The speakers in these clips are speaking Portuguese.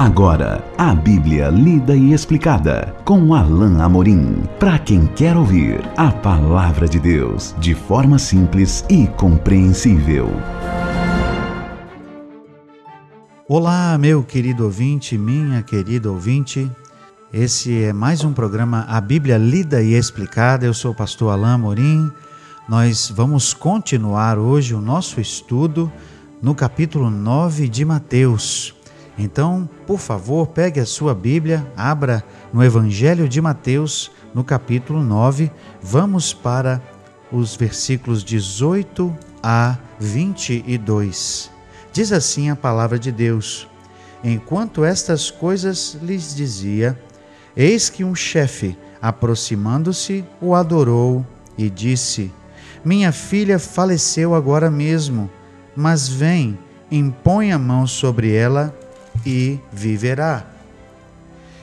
Agora, a Bíblia lida e explicada com Alain Amorim. Para quem quer ouvir a palavra de Deus de forma simples e compreensível. Olá, meu querido ouvinte, minha querida ouvinte. Esse é mais um programa A Bíblia Lida e Explicada. Eu sou o pastor Alain Amorim. Nós vamos continuar hoje o nosso estudo no capítulo 9 de Mateus. Então, por favor, pegue a sua Bíblia, abra no Evangelho de Mateus, no capítulo 9. Vamos para os versículos 18 a 22. Diz assim a palavra de Deus: Enquanto estas coisas lhes dizia, eis que um chefe, aproximando-se, o adorou e disse: Minha filha faleceu agora mesmo, mas vem, impõe a mão sobre ela e viverá.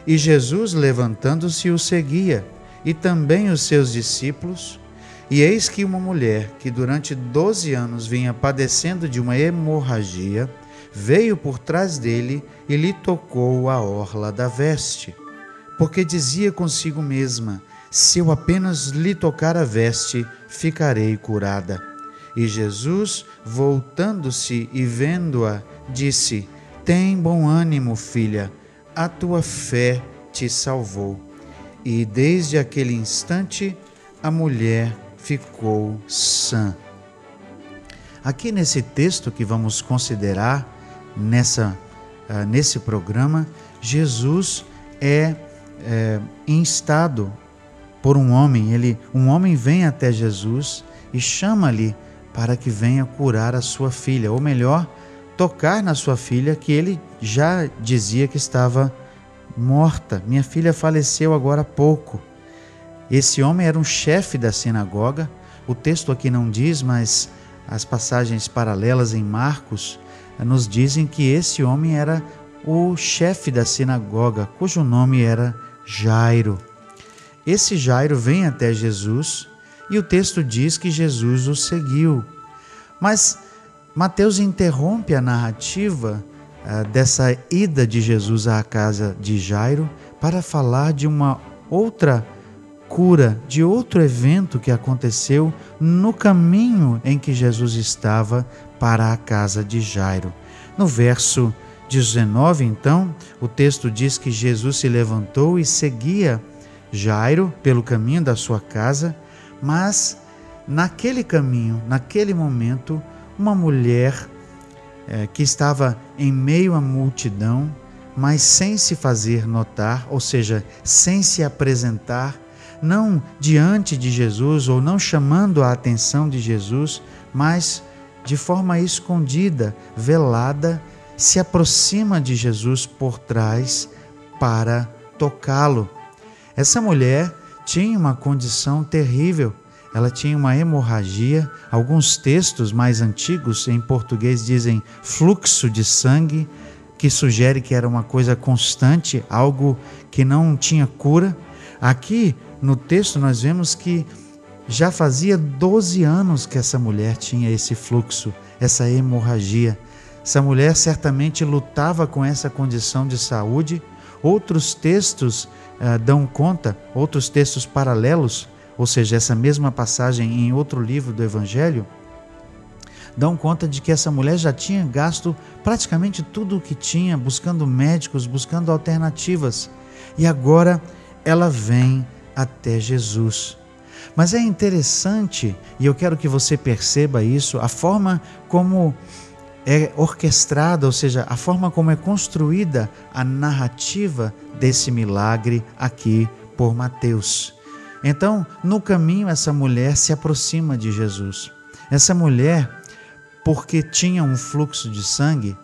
E Jesus, levantando-se, o seguia, e também os seus discípulos. E eis que uma mulher, que durante doze anos vinha padecendo de uma hemorragia, veio por trás dele e lhe tocou a orla da veste. Porque dizia consigo mesma: Se eu apenas lhe tocar a veste, ficarei curada. E Jesus, voltando-se e vendo-a, disse: tem bom ânimo, filha, a tua fé te salvou. E desde aquele instante a mulher ficou sã. Aqui nesse texto que vamos considerar nessa, uh, nesse programa, Jesus é, é instado por um homem. Ele, um homem vem até Jesus e chama-lhe para que venha curar a sua filha, ou melhor, tocar na sua filha, que ele já dizia que estava morta. Minha filha faleceu agora há pouco. Esse homem era um chefe da sinagoga. O texto aqui não diz, mas as passagens paralelas em Marcos nos dizem que esse homem era o chefe da sinagoga, cujo nome era Jairo. Esse Jairo vem até Jesus e o texto diz que Jesus o seguiu. Mas Mateus interrompe a narrativa uh, dessa ida de Jesus à casa de Jairo para falar de uma outra cura, de outro evento que aconteceu no caminho em que Jesus estava para a casa de Jairo. No verso 19, então, o texto diz que Jesus se levantou e seguia Jairo pelo caminho da sua casa, mas naquele caminho, naquele momento, uma mulher é, que estava em meio à multidão, mas sem se fazer notar, ou seja, sem se apresentar, não diante de Jesus ou não chamando a atenção de Jesus, mas de forma escondida, velada, se aproxima de Jesus por trás para tocá-lo. Essa mulher tinha uma condição terrível ela tinha uma hemorragia. Alguns textos mais antigos em português dizem fluxo de sangue, que sugere que era uma coisa constante, algo que não tinha cura. Aqui no texto nós vemos que já fazia 12 anos que essa mulher tinha esse fluxo, essa hemorragia. Essa mulher certamente lutava com essa condição de saúde. Outros textos uh, dão conta, outros textos paralelos ou seja, essa mesma passagem em outro livro do Evangelho, dão conta de que essa mulher já tinha gasto praticamente tudo o que tinha, buscando médicos, buscando alternativas, e agora ela vem até Jesus. Mas é interessante, e eu quero que você perceba isso, a forma como é orquestrada, ou seja, a forma como é construída a narrativa desse milagre aqui por Mateus. Então, no caminho, essa mulher se aproxima de Jesus. Essa mulher, porque tinha um fluxo de sangue,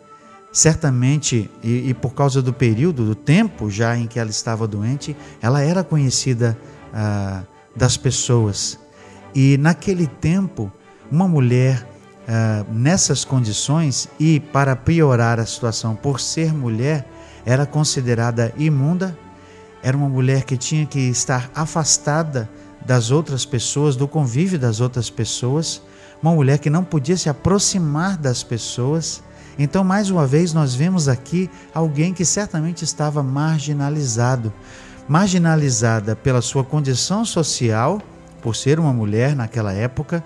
certamente, e, e, por causa do período, do tempo já em que ela estava doente, ela era conhecida ah, das pessoas. E naquele tempo, uma mulher ah, nessas condições, e para piorar a situação, por ser mulher, era considerada imunda era uma mulher que tinha que estar afastada das outras pessoas, do convívio das outras pessoas, uma mulher que não podia se aproximar das pessoas Então, mais uma vez, nós vemos aqui alguém que certamente estava marginalizado marginalizada pela sua condição social, por ser uma mulher naquela época.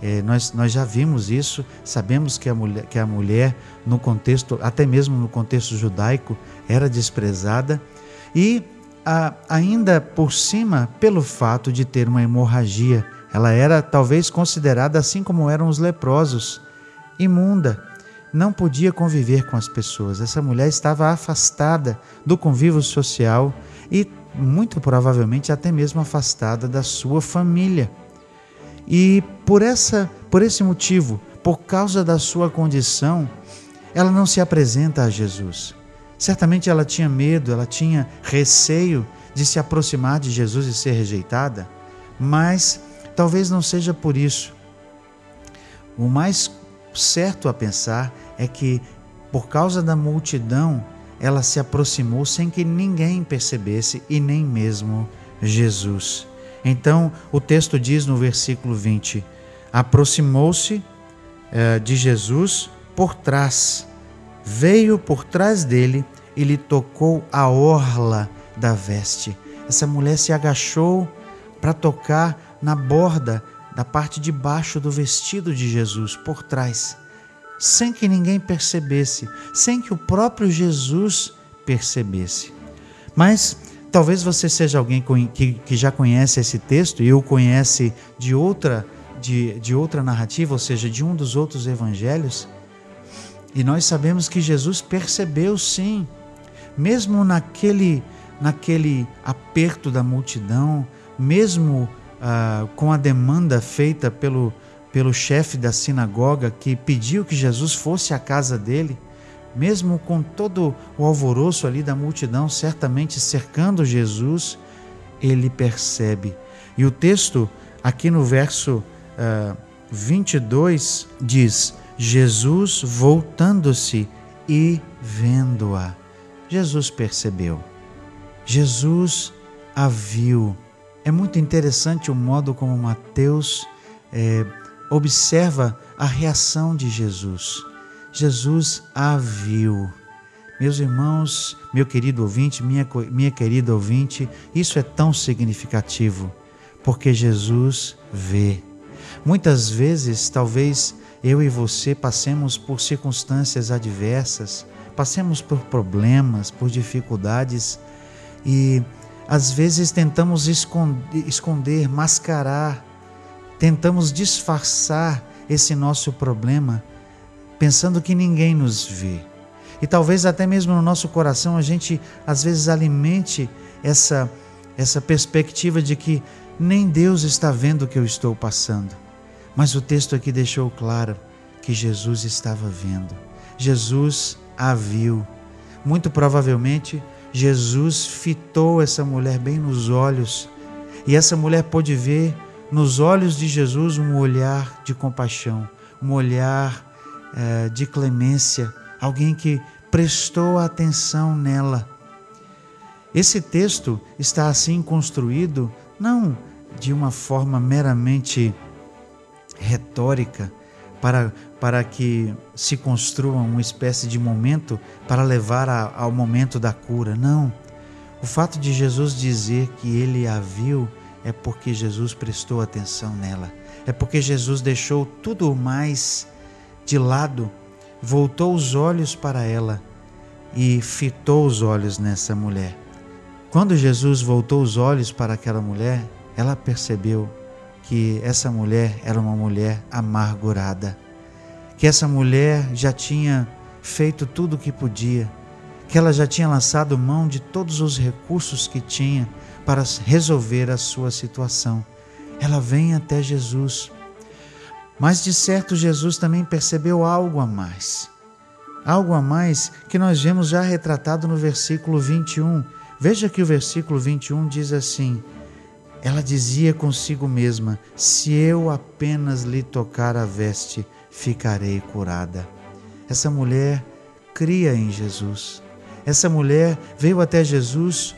É, nós, nós já vimos isso, sabemos que a, mulher, que a mulher, no contexto, até mesmo no contexto judaico, era desprezada. E a, ainda por cima, pelo fato de ter uma hemorragia, ela era talvez considerada, assim como eram os leprosos, imunda não podia conviver com as pessoas. Essa mulher estava afastada do convívio social e muito provavelmente até mesmo afastada da sua família. E por essa, por esse motivo, por causa da sua condição, ela não se apresenta a Jesus. Certamente ela tinha medo, ela tinha receio de se aproximar de Jesus e ser rejeitada, mas talvez não seja por isso. O mais certo a pensar é que, por causa da multidão, ela se aproximou sem que ninguém percebesse e nem mesmo Jesus. Então, o texto diz no versículo 20: aproximou-se eh, de Jesus por trás, veio por trás dele e lhe tocou a orla da veste. Essa mulher se agachou para tocar na borda da parte de baixo do vestido de Jesus, por trás sem que ninguém percebesse, sem que o próprio Jesus percebesse. Mas talvez você seja alguém que, que já conhece esse texto e o conhece de outra, de, de outra narrativa, ou seja, de um dos outros evangelhos. E nós sabemos que Jesus percebeu sim, mesmo naquele, naquele aperto da multidão, mesmo ah, com a demanda feita pelo, pelo chefe da sinagoga que pediu que Jesus fosse à casa dele, mesmo com todo o alvoroço ali da multidão, certamente cercando Jesus, ele percebe. E o texto, aqui no verso uh, ah, 22, diz: Jesus voltando-se e vendo-a. Jesus percebeu. Jesus a viu. É muito interessante o modo como Mateus é, observa a reação de Jesus. Jesus a viu. Meus irmãos, meu querido ouvinte, minha, minha querida ouvinte, isso é tão significativo, porque Jesus vê. Muitas vezes, talvez eu e você passemos por circunstâncias adversas, passemos por problemas, por dificuldades e às vezes tentamos esconder, esconder mascarar tentamos disfarçar esse nosso problema pensando que ninguém nos vê. E talvez até mesmo no nosso coração a gente às vezes alimente essa essa perspectiva de que nem Deus está vendo o que eu estou passando. Mas o texto aqui deixou claro que Jesus estava vendo. Jesus a viu. Muito provavelmente Jesus fitou essa mulher bem nos olhos e essa mulher pôde ver nos olhos de Jesus um olhar de compaixão, um olhar eh, de clemência, alguém que prestou atenção nela. Esse texto está assim construído não de uma forma meramente retórica, para, para que se construa uma espécie de momento para levar a, ao momento da cura. Não. O fato de Jesus dizer que ele a viu é porque Jesus prestou atenção nela, é porque Jesus deixou tudo mais de lado, voltou os olhos para ela e fitou os olhos nessa mulher. Quando Jesus voltou os olhos para aquela mulher, ela percebeu que essa mulher era uma mulher amargurada, que essa mulher já tinha feito tudo o que podia, que ela já tinha lançado mão de todos os recursos que tinha para resolver a sua situação. Ela vem até Jesus. Mas de certo Jesus também percebeu algo a mais. Algo a mais que nós vemos já retratado no versículo 21. Veja que o versículo 21 diz assim: Ela dizia consigo mesma: Se eu apenas lhe tocar a veste, ficarei curada. Essa mulher cria em Jesus. Essa mulher veio até Jesus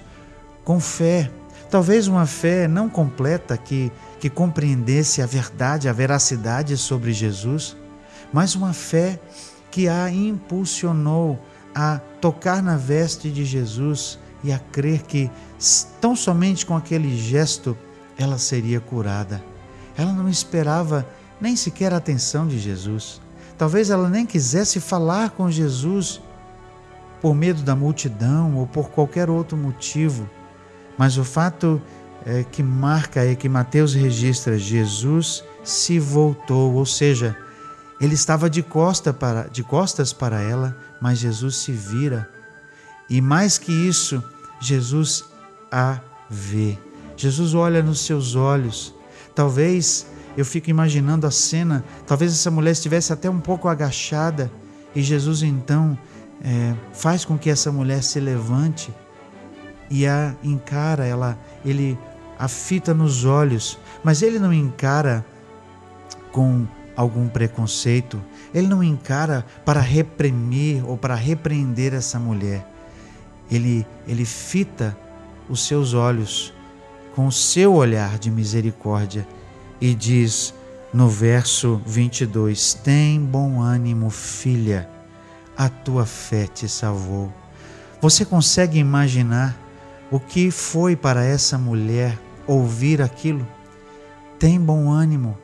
com fé. Talvez uma fé não completa que, que compreendesse a verdade, a veracidade sobre Jesus, mas uma fé que a impulsionou a tocar na veste de Jesus e a crer que tão somente com aquele gesto ela seria curada. Ela não esperava nem sequer a atenção de Jesus. Talvez ela nem quisesse falar com Jesus por medo da multidão ou por qualquer outro motivo. Mas o fato é, que marca é que Mateus registra Jesus se voltou, ou seja, ele estava de, costa para, de costas para ela, mas Jesus se vira. E mais que isso, Jesus a vê. Jesus olha nos seus olhos. Talvez eu fico imaginando a cena, talvez essa mulher estivesse até um pouco agachada e Jesus então é, faz com que essa mulher se levante e a encara, ela, ele a fita nos olhos, mas ele não encara com algum preconceito, ele não encara para reprimir ou para repreender essa mulher. Ele, ele fita os seus olhos com o seu olhar de misericórdia e diz no verso 22: Tem bom ânimo, filha, a tua fé te salvou. Você consegue imaginar o que foi para essa mulher ouvir aquilo? Tem bom ânimo,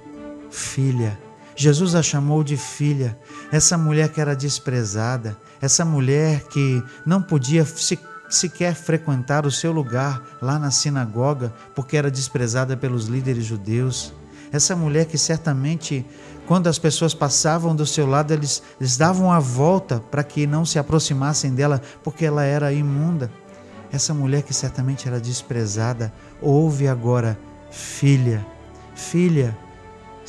filha. Jesus a chamou de filha, essa mulher que era desprezada, essa mulher que não podia se, sequer frequentar o seu lugar lá na sinagoga porque era desprezada pelos líderes judeus. Essa mulher que certamente, quando as pessoas passavam do seu lado, eles, eles davam a volta para que não se aproximassem dela porque ela era imunda. Essa mulher que certamente era desprezada, ouve agora, filha, filha,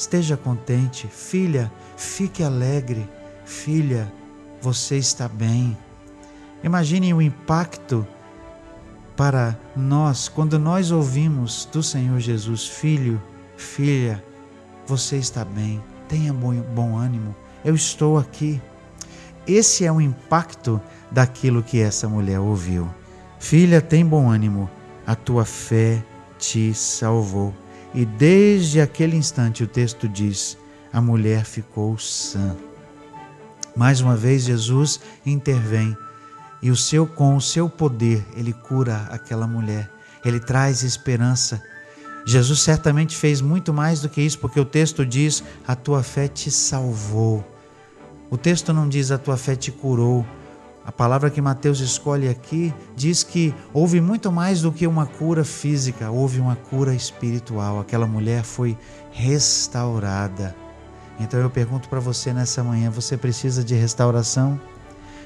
esteja contente, filha, fique alegre, filha, você está bem. Imagine o impacto para nós quando nós ouvimos do Senhor Jesus, filho, filha, você está bem, tenha bom, bom ânimo, eu estou aqui. Esse é o impacto daquilo que essa mulher ouviu. Filha, tem bom ânimo, a tua fé te salvou. E desde aquele instante o texto diz: a mulher ficou sã. Mais uma vez Jesus intervém e o seu com o seu poder ele cura aquela mulher. Ele traz esperança. Jesus certamente fez muito mais do que isso, porque o texto diz: a tua fé te salvou. O texto não diz a tua fé te curou, a palavra que Mateus escolhe aqui diz que houve muito mais do que uma cura física, houve uma cura espiritual. Aquela mulher foi restaurada. Então eu pergunto para você nessa manhã: você precisa de restauração?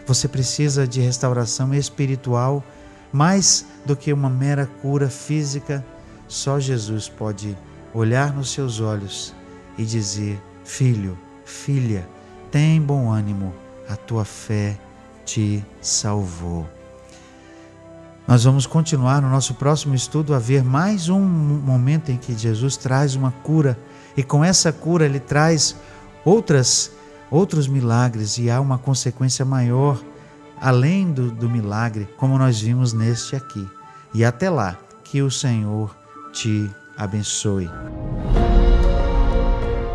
Você precisa de restauração espiritual mais do que uma mera cura física? Só Jesus pode olhar nos seus olhos e dizer: Filho, filha, tem bom ânimo, a tua fé te salvou. Nós vamos continuar no nosso próximo estudo a ver mais um momento em que Jesus traz uma cura e com essa cura ele traz outras outros milagres e há uma consequência maior além do, do milagre, como nós vimos neste aqui. E até lá, que o Senhor te abençoe.